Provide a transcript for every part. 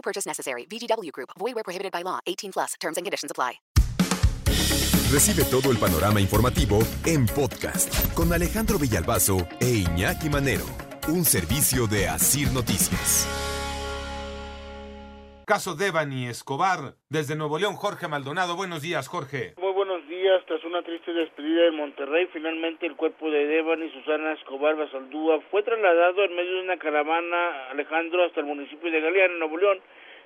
No purchase necessary. VGW Group. Void where prohibited by law. 18 plus. Terms and conditions apply. Recibe todo el panorama informativo en podcast con Alejandro Villalbazo e Iñaki Manero, un servicio de Asir Noticias. Caso Devani Escobar, desde Nuevo León, Jorge Maldonado. Buenos días, Jorge. Muy días. Tras una triste despedida en Monterrey, finalmente el cuerpo de Devani Susana Escobar Basaldúa fue trasladado en medio de una caravana, Alejandro, hasta el municipio de Galeana, Nuevo León,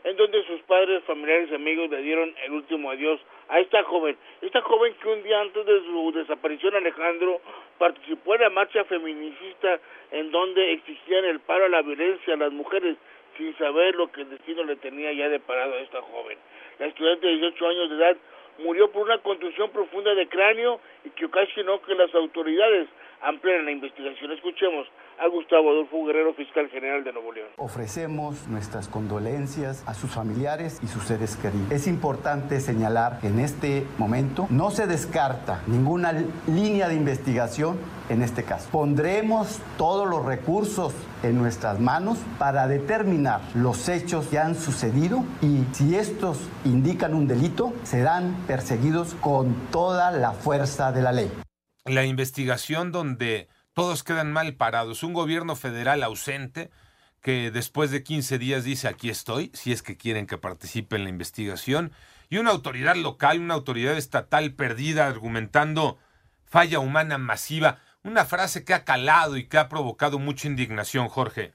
en donde sus padres, familiares y amigos le dieron el último adiós a esta joven. Esta joven que un día antes de su desaparición, Alejandro, participó en la marcha feminicista en donde exigían el paro a la violencia a las mujeres sin saber lo que el destino le tenía ya deparado a esta joven. La estudiante de 18 años de edad murió por una contusión profunda de cráneo y que ocasionó que las autoridades ampliaran la investigación. Escuchemos a Gustavo Adolfo Guerrero, fiscal general de Nuevo León. Ofrecemos nuestras condolencias a sus familiares y sus seres queridos. Es importante señalar que en este momento no se descarta ninguna línea de investigación en este caso. Pondremos todos los recursos en nuestras manos para determinar los hechos que han sucedido y si estos indican un delito, serán perseguidos con toda la fuerza de la ley. La investigación donde todos quedan mal parados. Un gobierno federal ausente que después de 15 días dice aquí estoy, si es que quieren que participe en la investigación, y una autoridad local, una autoridad estatal perdida argumentando falla humana masiva, una frase que ha calado y que ha provocado mucha indignación, Jorge.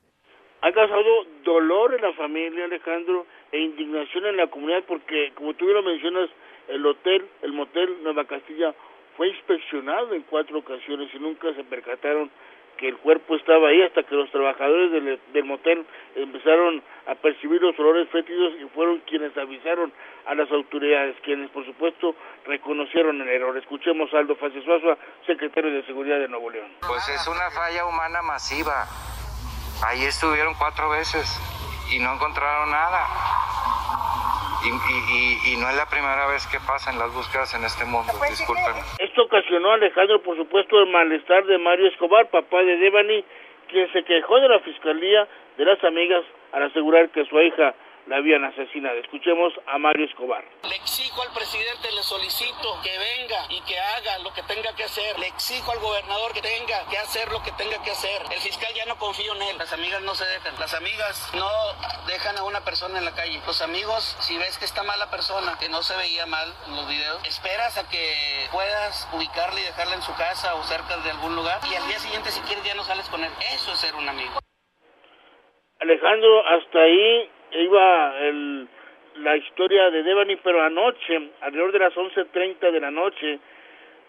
Ha causado dolor en la familia, Alejandro, e indignación en la comunidad porque, como tú lo mencionas, el hotel, el motel Nueva Castilla fue inspeccionado en cuatro ocasiones y nunca se percataron que el cuerpo estaba ahí hasta que los trabajadores del, del motel empezaron a percibir los olores fétidos y fueron quienes avisaron a las autoridades, quienes por supuesto reconocieron el error. Escuchemos a Aldo Facesuazua, secretario de Seguridad de Nuevo León. Pues es una falla humana masiva. Ahí estuvieron cuatro veces y no encontraron nada. Y, y, y, no es la primera vez que pasan las búsquedas en este mundo, disculpen. Esto ocasionó, Alejandro, por supuesto, el malestar de Mario Escobar, papá de Devani, quien se quejó de la fiscalía de las amigas al asegurar que su hija la habían asesinado. Escuchemos a Mario Escobar. Le exijo al presidente, le solicito que venga y que haga lo que tenga que hacer. Le exijo al gobernador que tenga que hacer lo que tenga que hacer. El fiscal ya no confío en él. Las amigas no se dejan. Las amigas no dejan a una persona en la calle. Los amigos, si ves que está mala persona, que no se veía mal en los videos, esperas a que puedas ubicarla y dejarla en su casa o cerca de algún lugar. Y al día siguiente, si quieres, ya no sales con él. Eso es ser un amigo. Alejandro, hasta ahí iba el, la historia de Devani, pero anoche, alrededor de las 11.30 de la noche,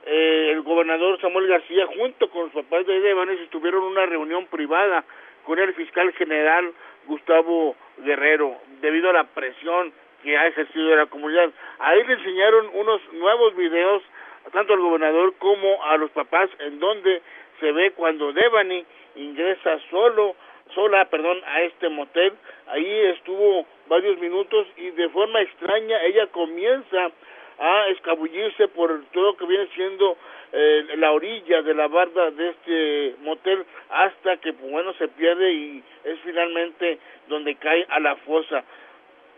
eh, el gobernador Samuel García, junto con los papás de Devani, tuvieron una reunión privada con el fiscal general Gustavo Guerrero, debido a la presión que ha ejercido la comunidad. Ahí le enseñaron unos nuevos videos, tanto al gobernador como a los papás, en donde se ve cuando Devani ingresa solo sola, perdón, a este motel. Ahí estuvo varios minutos y de forma extraña ella comienza a escabullirse por todo lo que viene siendo eh, la orilla de la barda de este motel hasta que pues, bueno se pierde y es finalmente donde cae a la fosa.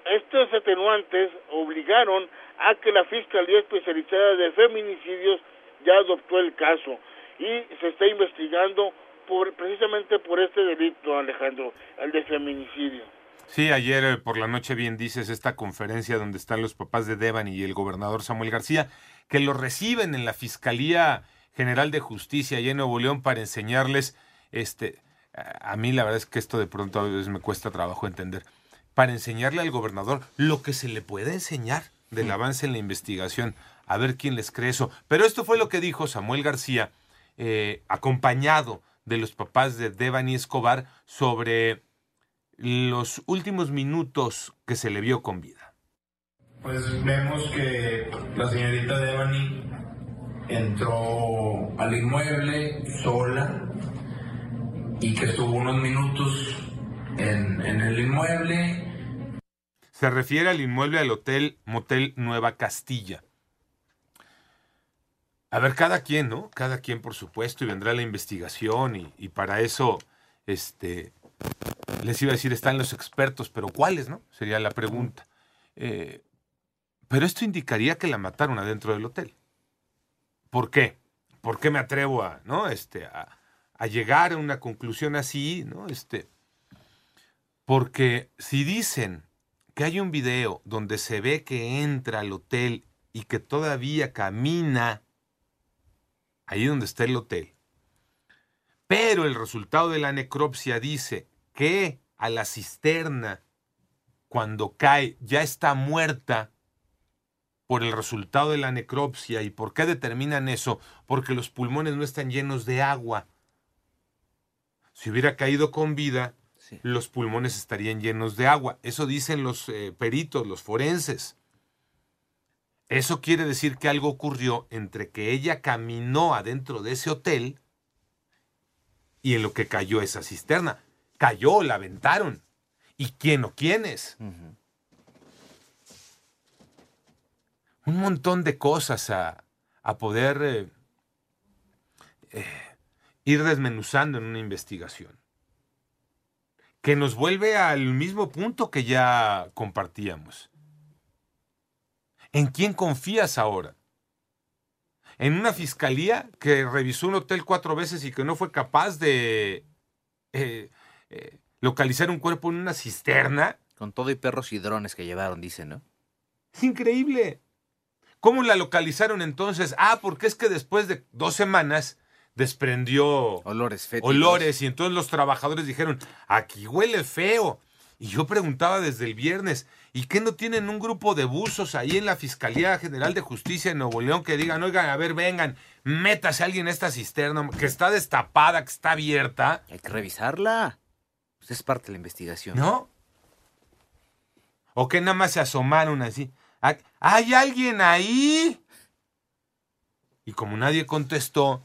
Estos atenuantes obligaron a que la Fiscalía Especializada de Feminicidios ya adoptó el caso y se está investigando por, precisamente por este delito, Alejandro, el de feminicidio. Sí, ayer eh, por la noche bien dices esta conferencia donde están los papás de Devan y el gobernador Samuel García, que lo reciben en la Fiscalía General de Justicia allá en Nuevo León para enseñarles, este, a mí la verdad es que esto de pronto a veces me cuesta trabajo entender, para enseñarle al gobernador lo que se le puede enseñar del avance en la investigación, a ver quién les cree eso. Pero esto fue lo que dijo Samuel García, eh, acompañado de los papás de Devani Escobar sobre los últimos minutos que se le vio con vida. Pues vemos que la señorita Devani entró al inmueble sola y que estuvo unos minutos en, en el inmueble. Se refiere al inmueble al hotel Motel Nueva Castilla. A ver, cada quien, ¿no? Cada quien, por supuesto, y vendrá la investigación, y, y para eso, este, les iba a decir, están los expertos, pero ¿cuáles, no? Sería la pregunta. Eh, pero esto indicaría que la mataron adentro del hotel. ¿Por qué? ¿Por qué me atrevo a, ¿no? este, a, a llegar a una conclusión así? ¿no? Este, porque si dicen que hay un video donde se ve que entra al hotel y que todavía camina ahí donde está el hotel, pero el resultado de la necropsia dice que a la cisterna, cuando cae, ya está muerta por el resultado de la necropsia. ¿Y por qué determinan eso? Porque los pulmones no están llenos de agua. Si hubiera caído con vida, sí. los pulmones estarían llenos de agua. Eso dicen los eh, peritos, los forenses. Eso quiere decir que algo ocurrió entre que ella caminó adentro de ese hotel y en lo que cayó esa cisterna. Cayó, la aventaron. ¿Y quién o quiénes? Uh -huh. Un montón de cosas a, a poder eh, eh, ir desmenuzando en una investigación. Que nos vuelve al mismo punto que ya compartíamos. ¿En quién confías ahora? ¿En una fiscalía que revisó un hotel cuatro veces y que no fue capaz de eh, eh, localizar un cuerpo en una cisterna? Con todo y perros y drones que llevaron, dice, ¿no? Es increíble. ¿Cómo la localizaron entonces? Ah, porque es que después de dos semanas desprendió olores fétidos. olores y entonces los trabajadores dijeron, aquí huele feo. Y yo preguntaba desde el viernes, ¿y qué no tienen un grupo de buzos ahí en la Fiscalía General de Justicia de Nuevo León que digan, oigan, a ver, vengan, métase alguien en esta cisterna que está destapada, que está abierta? Hay que revisarla. Pues es parte de la investigación. ¿No? ¿O que nada más se asomaron así? ¿Hay alguien ahí? Y como nadie contestó,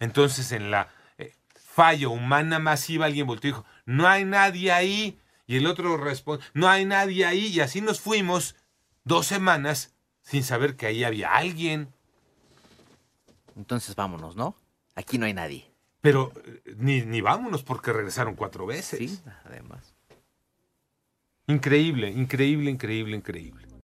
entonces en la eh, falla humana masiva alguien volteó y dijo, no hay nadie ahí. Y el otro responde, no hay nadie ahí. Y así nos fuimos dos semanas sin saber que ahí había alguien. Entonces vámonos, ¿no? Aquí no hay nadie. Pero eh, ni, ni vámonos porque regresaron cuatro veces. Sí, además. Increíble, increíble, increíble, increíble.